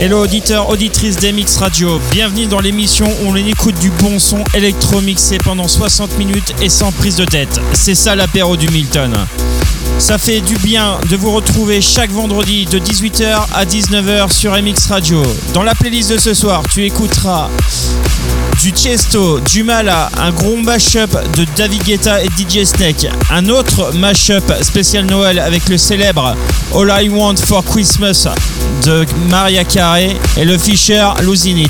Hello auditeurs, auditrices d'MX Radio, bienvenue dans l'émission où on écoute du bon son électro-mixé pendant 60 minutes et sans prise de tête. C'est ça l'apéro du Milton. Ça fait du bien de vous retrouver chaque vendredi de 18h à 19h sur MX Radio. Dans la playlist de ce soir, tu écouteras du Chesto, du Mala, un gros mashup de David Guetta et DJ Snake, un autre mashup spécial Noël avec le célèbre All I Want for Christmas de Maria Carey et le Fisher Losing.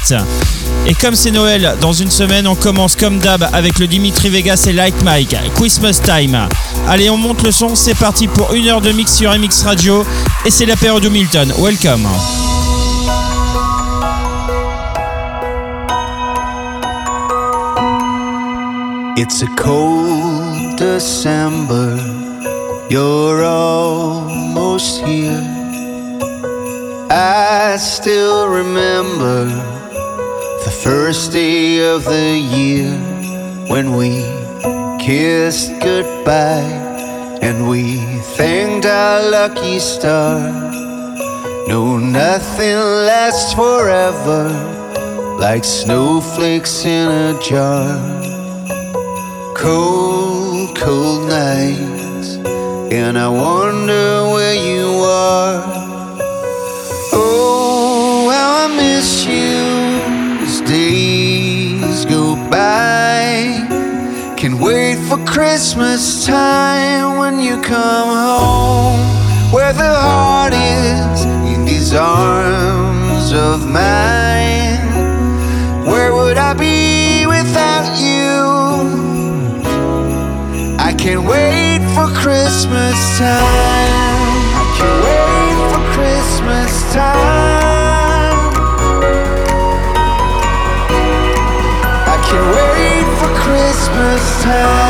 Et comme c'est Noël, dans une semaine, on commence comme d'hab avec le Dimitri Vegas et Like Mike, Christmas Time. Allez, on monte le son, c'est parti pour une heure de mix sur MX Radio et c'est la période de Milton. Welcome. It's a cold December, you're almost here. I still remember the first day of the year when we kissed goodbye and we thanked our lucky star. No, nothing lasts forever like snowflakes in a jar cold, cold nights, and I wonder where you are. Oh, how I miss you by. Can wait for Christmas time when you come home, where the heart is in these arms of mine. Where would I be without you? I can't wait for Christmas time. I can't wait for Christmas time. Christmas time.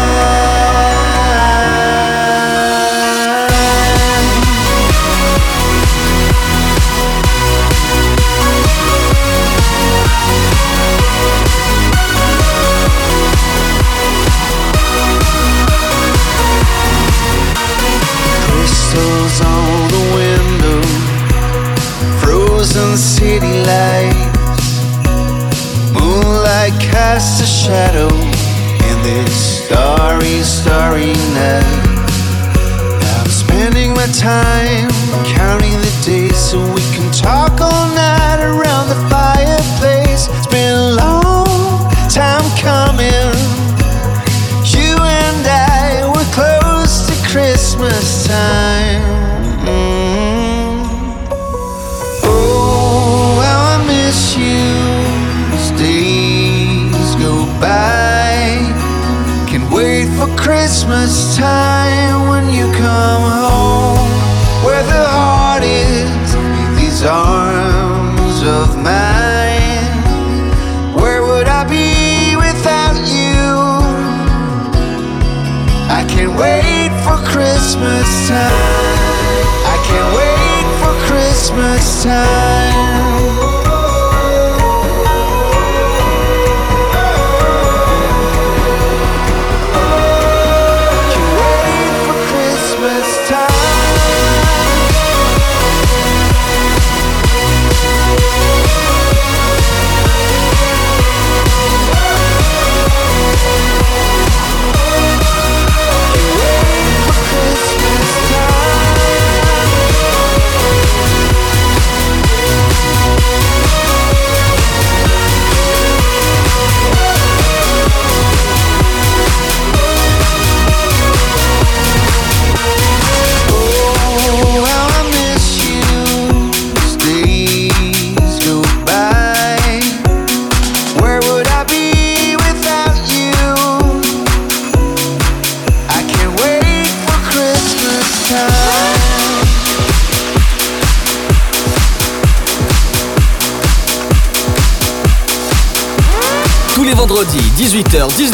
On the window, frozen city lights, moonlight casts a shadow this starry, starry night. I'm spending my time counting the days so we can talk all night Christmas time when you come home, where the heart is in these arms of mine. Where would I be without you? I can't wait for Christmas time. I can't wait for Christmas time.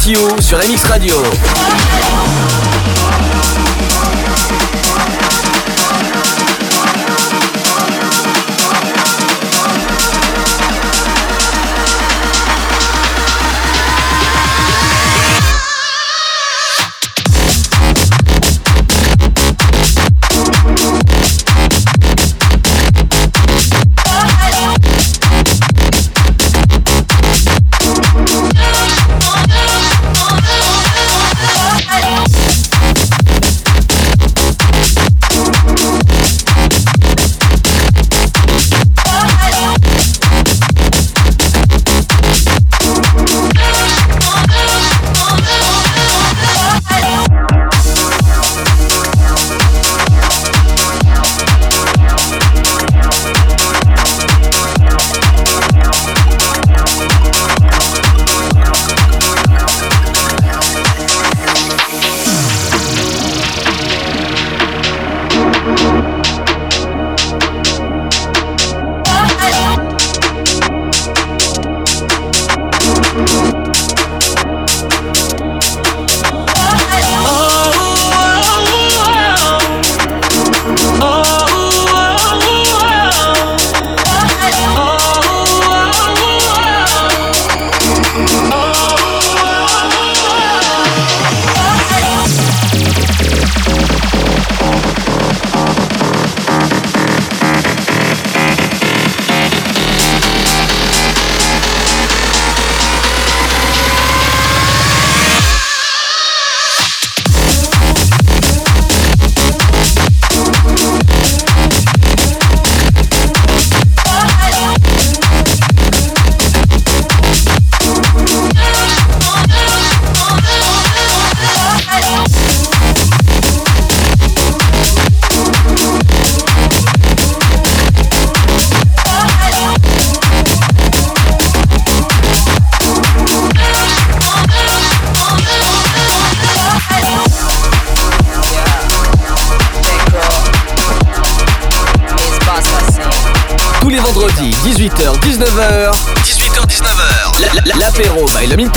Sur MX Radio.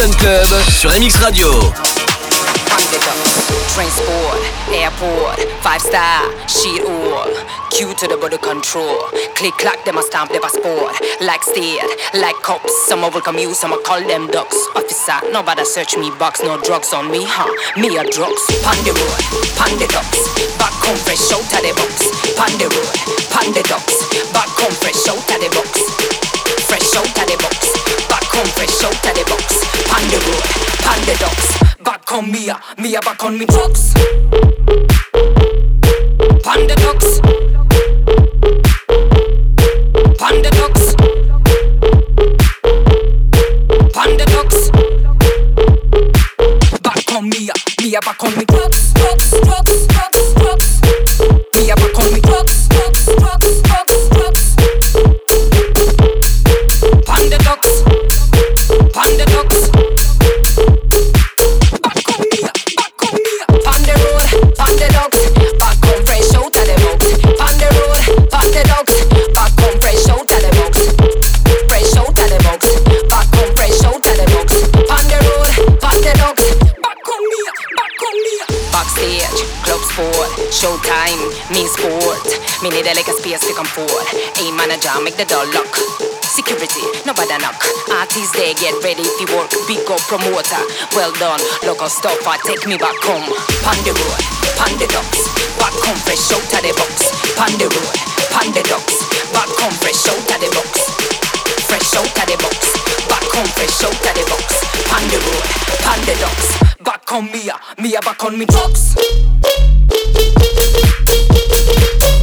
Milton Club sur MX Radio. Transport, airport, five star, sheet all. Q to the body control. Click clack, them a stamp the passport. Like state, like cops. Some will come use, some call them ducks. Officer, nobody search me box, no drugs on me, huh? Me a drugs. Pan the road, pan the ducks. Back home fresh out the box. Pan the road, pan the ducks. Back home fresh out the box. Fresh out the box. Back home fresh out of the box. Pan road, pan the ducks. Back on me, ah, me a back on me trucks. Pan the ducks. Pan the ducks. Pan the ducks. Back on me, ah, me a back on forward. A manager, make the door lock. Security, nobody knock. Artists they get ready if you work. Big up promoter, well done. Local stopper, take me back home. Pan the road, pan the. Back home fresh out of the box. Pan the road, pan the ducks. Back home fresh out of the box. Fresh out of the box. Back home fresh out of the box. Pan the road, pan the. Back on me, me back on me trucks. Me a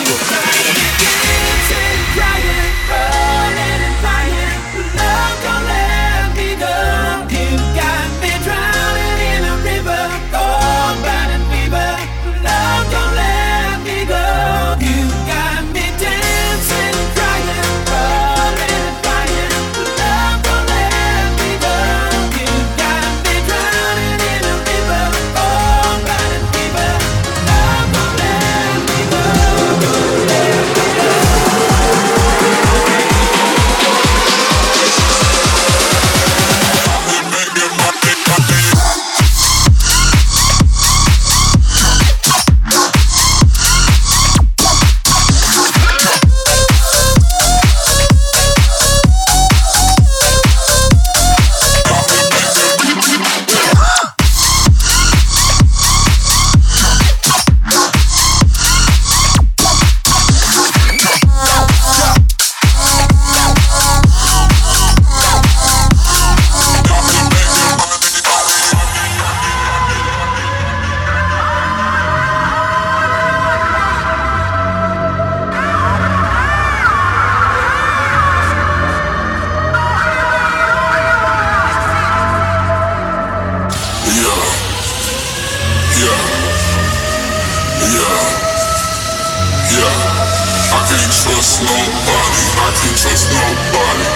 Trust nobody. I can't trust nobody.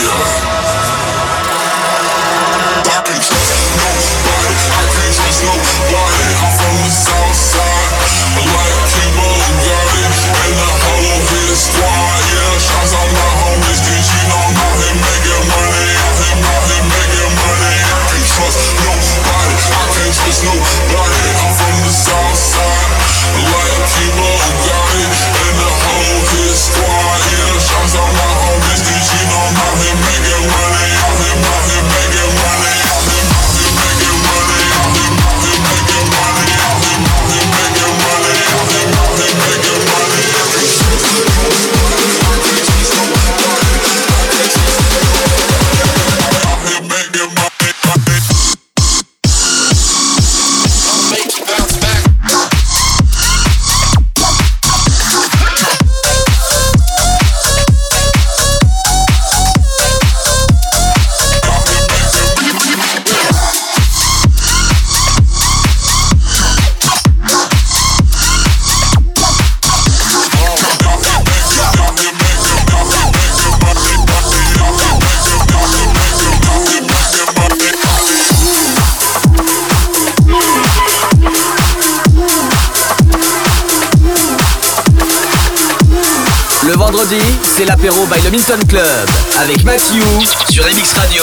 Yeah. I can't trust nobody. I can't trust nobody. I'm from the south side. I like and the whole squad. Yeah, my you know I'm out here making money. Out here making money. I can't trust nobody. I can't trust nobody. Like c'est l'apéro by le Milton Club avec Mathieu sur MX Radio.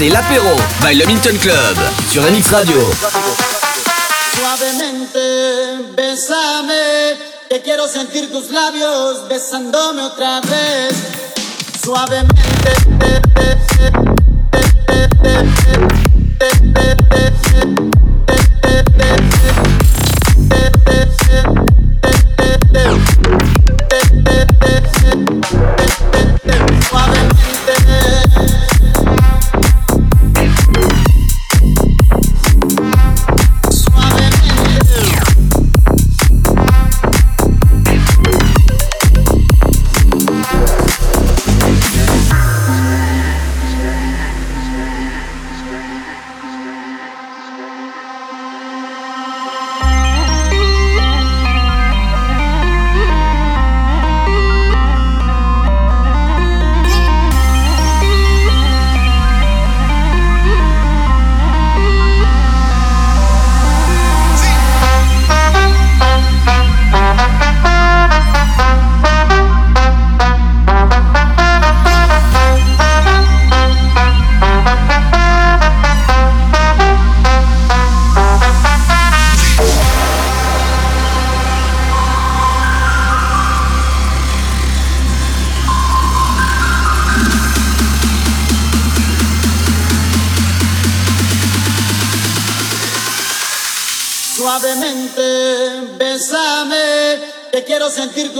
C'est l'apéro by le Minton Club sur MX Radio. Suavemente, bésame, que quiero sentir tus labios besándome otra vez. Suavemente.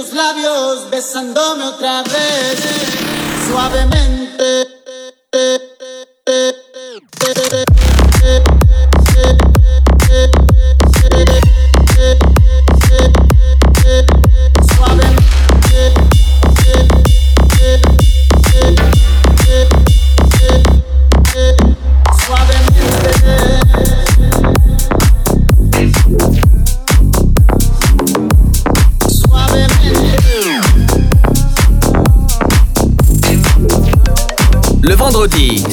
tus labios besándome otra vez, suavemente.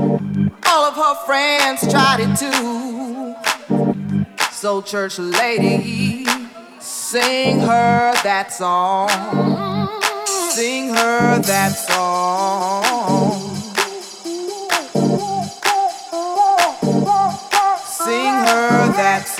All of her friends tried it too. So, church lady, sing her that song. Sing her that song. Sing her that song.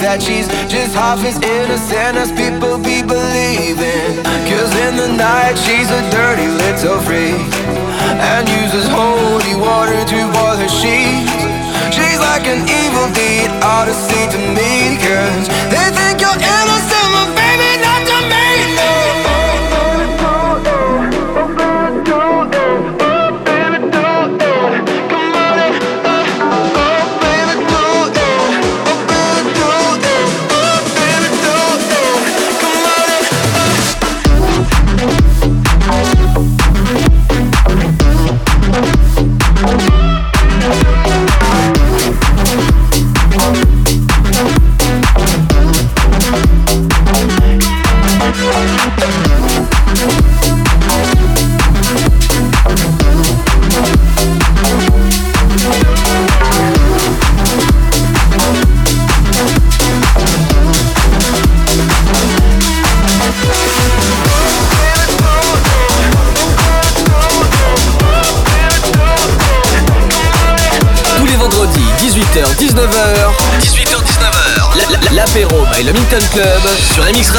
That she's just half as innocent as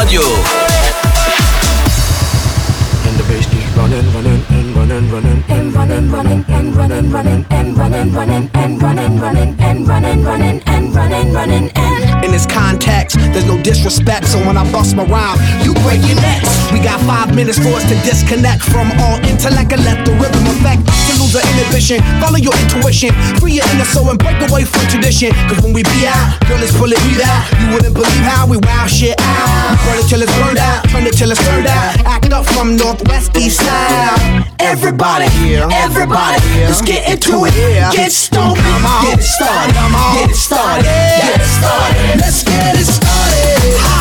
Radio. Bust my rhyme, you break your necks. We got five minutes for us to disconnect from all intellect and let the rhythm affect. To lose the inhibition, follow your intuition, free your inner soul and break away from tradition. Cause when we be out, girl, it's pulling me out. You wouldn't believe how we wow shit out. Burn it till it's burned out, turn it till it's turned out. Act up from northwest east side. Everybody, everybody, let's get into it. Get stoned, get it started, get it started, get it started. Let's get it started.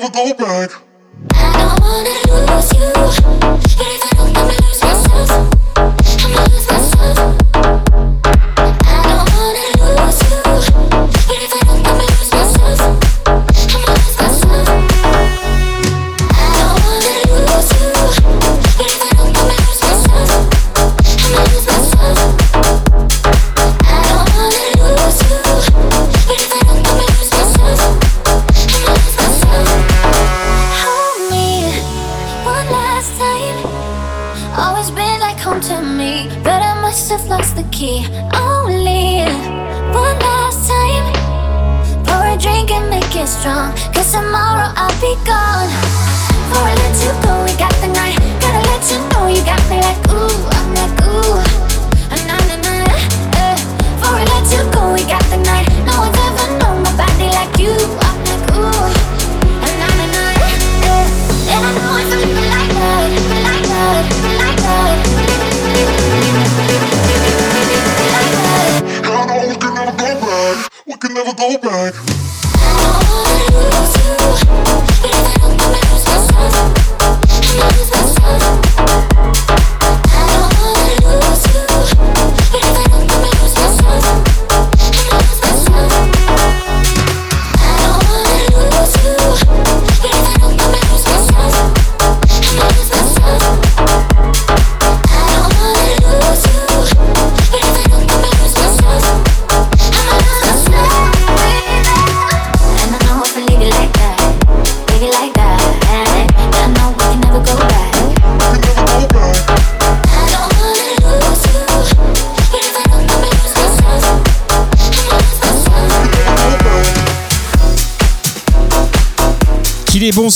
Never go back. I don't wanna lose you, but if I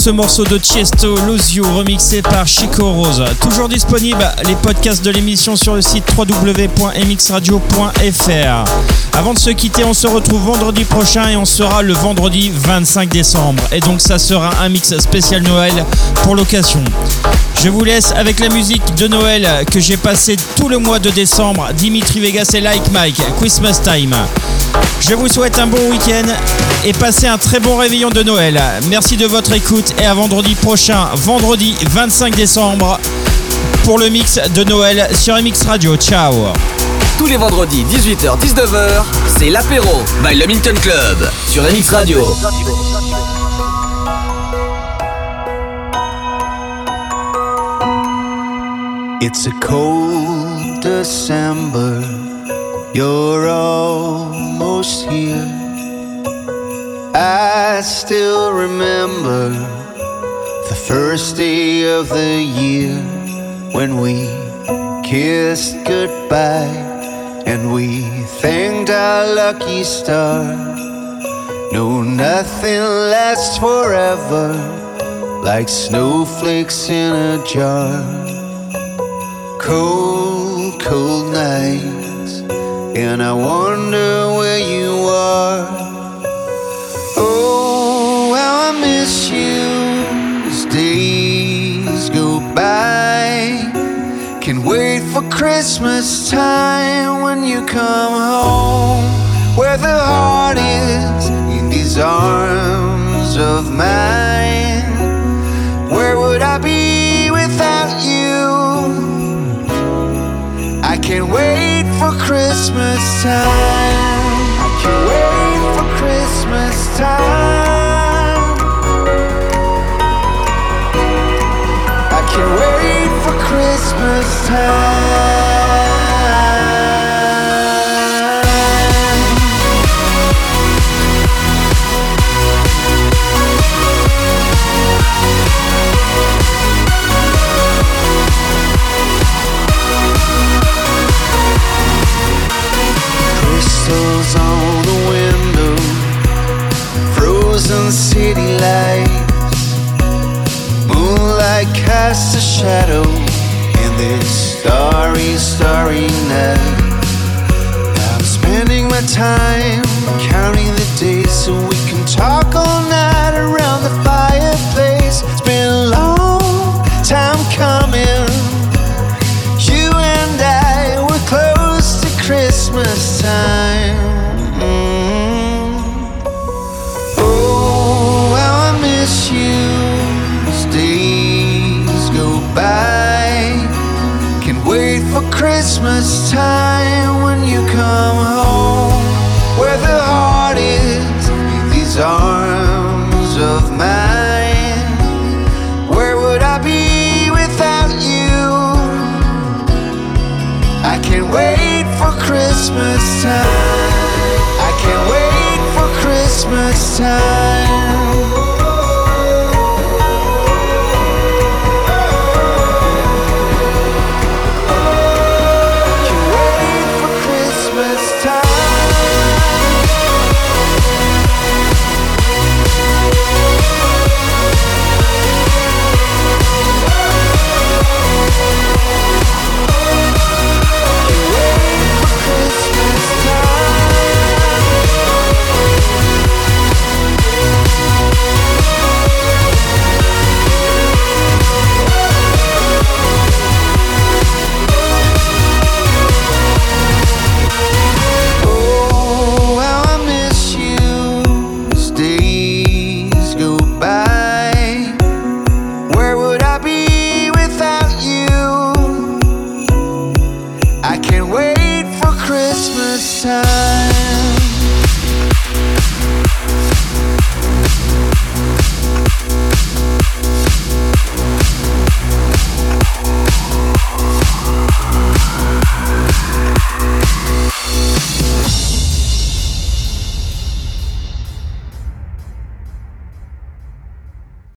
ce morceau de Tiesto Lozio remixé par Chico Rose. Toujours disponible les podcasts de l'émission sur le site www.mxradio.fr. Avant de se quitter, on se retrouve vendredi prochain et on sera le vendredi 25 décembre. Et donc ça sera un mix spécial Noël pour l'occasion. Je vous laisse avec la musique de Noël que j'ai passé tout le mois de décembre. Dimitri Vegas et Like Mike, Christmas Time. Je vous souhaite un bon week-end et passez un très bon réveillon de Noël. Merci de votre écoute et à vendredi prochain, vendredi 25 décembre, pour le mix de Noël sur MX Radio. Ciao Tous les vendredis 18h-19h, c'est l'apéro by le Minton Club sur MX Radio. It's a cold December. You're almost here. I still remember the first day of the year when we kissed goodbye and we thanked our lucky star. No, nothing lasts forever like snowflakes in a jar cold, cold nights, and I wonder where you are. Oh, how I miss you as days go by. Can wait for Christmas time when you come home, where the heart is in these arms of mine. Where would I be can't wait for Christmas time. I can't wait for Christmas time. I can't wait for Christmas time. and city lights. Moonlight casts a shadow in this starry, starry night. I'm spending my time counting the days so we can talk all night around the fireplace.